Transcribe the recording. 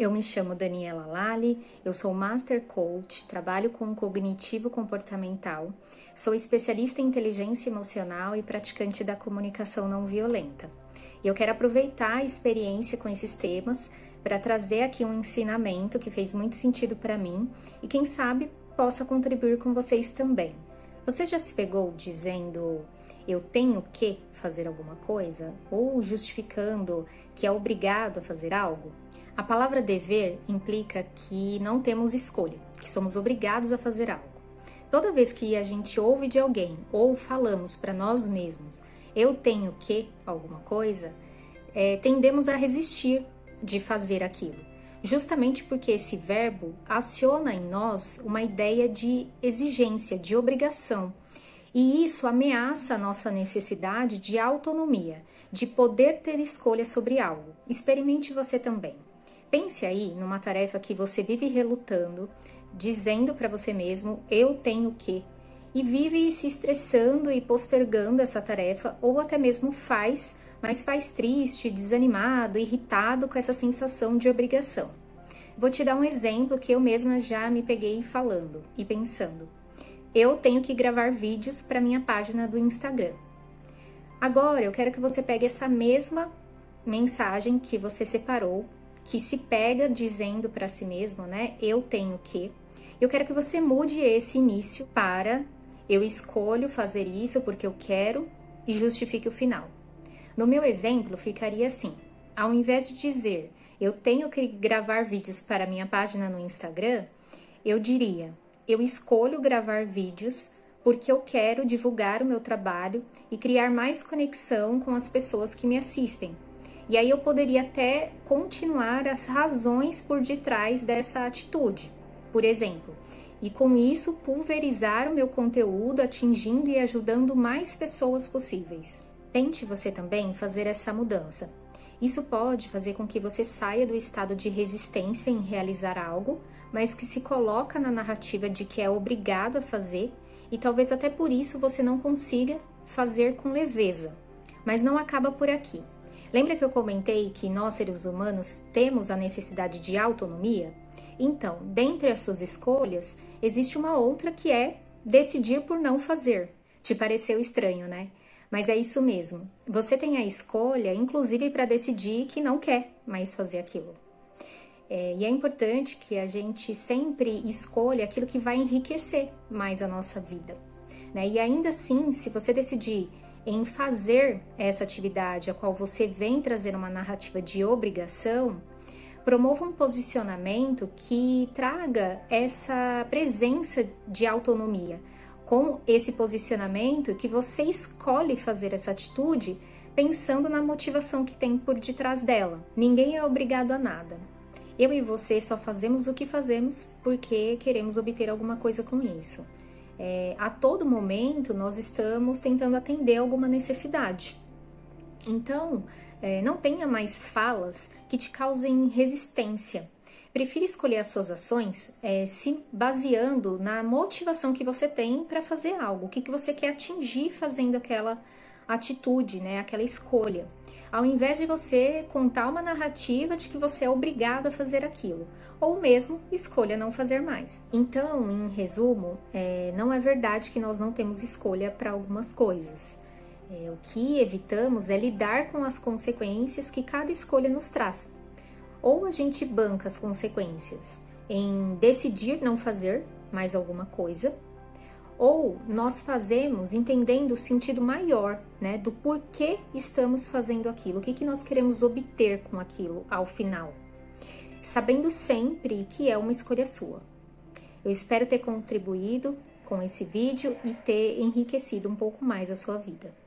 Eu me chamo Daniela Lali, eu sou Master Coach, trabalho com cognitivo comportamental, sou especialista em inteligência emocional e praticante da comunicação não violenta. E eu quero aproveitar a experiência com esses temas para trazer aqui um ensinamento que fez muito sentido para mim e quem sabe possa contribuir com vocês também. Você já se pegou dizendo eu tenho que fazer alguma coisa ou justificando que é obrigado a fazer algo? A palavra dever implica que não temos escolha, que somos obrigados a fazer algo. Toda vez que a gente ouve de alguém ou falamos para nós mesmos, eu tenho que alguma coisa, é, tendemos a resistir de fazer aquilo, justamente porque esse verbo aciona em nós uma ideia de exigência, de obrigação. E isso ameaça a nossa necessidade de autonomia, de poder ter escolha sobre algo. Experimente você também. Pense aí numa tarefa que você vive relutando, dizendo para você mesmo: eu tenho que, e vive se estressando e postergando essa tarefa, ou até mesmo faz, mas faz triste, desanimado, irritado com essa sensação de obrigação. Vou te dar um exemplo que eu mesma já me peguei falando e pensando. Eu tenho que gravar vídeos para minha página do Instagram. Agora eu quero que você pegue essa mesma mensagem que você separou que se pega dizendo para si mesmo, né? Eu tenho que. Eu quero que você mude esse início para eu escolho fazer isso porque eu quero e justifique o final. No meu exemplo, ficaria assim: ao invés de dizer eu tenho que gravar vídeos para minha página no Instagram, eu diria eu escolho gravar vídeos porque eu quero divulgar o meu trabalho e criar mais conexão com as pessoas que me assistem, e aí eu poderia até continuar as razões por detrás dessa atitude. Por exemplo, e com isso pulverizar o meu conteúdo, atingindo e ajudando mais pessoas possíveis. Tente você também fazer essa mudança. Isso pode fazer com que você saia do estado de resistência em realizar algo, mas que se coloca na narrativa de que é obrigado a fazer e talvez até por isso você não consiga fazer com leveza. Mas não acaba por aqui. Lembra que eu comentei que nós, seres humanos, temos a necessidade de autonomia? Então, dentre as suas escolhas, existe uma outra que é decidir por não fazer. Te pareceu estranho, né? Mas é isso mesmo. Você tem a escolha, inclusive para decidir que não quer mais fazer aquilo. É, e é importante que a gente sempre escolha aquilo que vai enriquecer mais a nossa vida. Né? E ainda assim, se você decidir em fazer essa atividade a qual você vem trazer uma narrativa de obrigação, promova um posicionamento que traga essa presença de autonomia. Com esse posicionamento que você escolhe fazer essa atitude pensando na motivação que tem por detrás dela. Ninguém é obrigado a nada. Eu e você só fazemos o que fazemos porque queremos obter alguma coisa com isso é, a todo momento nós estamos tentando atender alguma necessidade. Então, é, não tenha mais falas que te causem resistência. Prefira escolher as suas ações é, se baseando na motivação que você tem para fazer algo, o que, que você quer atingir fazendo aquela atitude, né, aquela escolha ao invés de você contar uma narrativa de que você é obrigado a fazer aquilo, ou mesmo escolha não fazer mais. Então, em resumo, é, não é verdade que nós não temos escolha para algumas coisas. É, o que evitamos é lidar com as consequências que cada escolha nos traz. Ou a gente banca as consequências em decidir não fazer mais alguma coisa, ou nós fazemos entendendo o sentido maior, né, do porquê estamos fazendo aquilo, o que, que nós queremos obter com aquilo ao final, sabendo sempre que é uma escolha sua. Eu espero ter contribuído com esse vídeo e ter enriquecido um pouco mais a sua vida.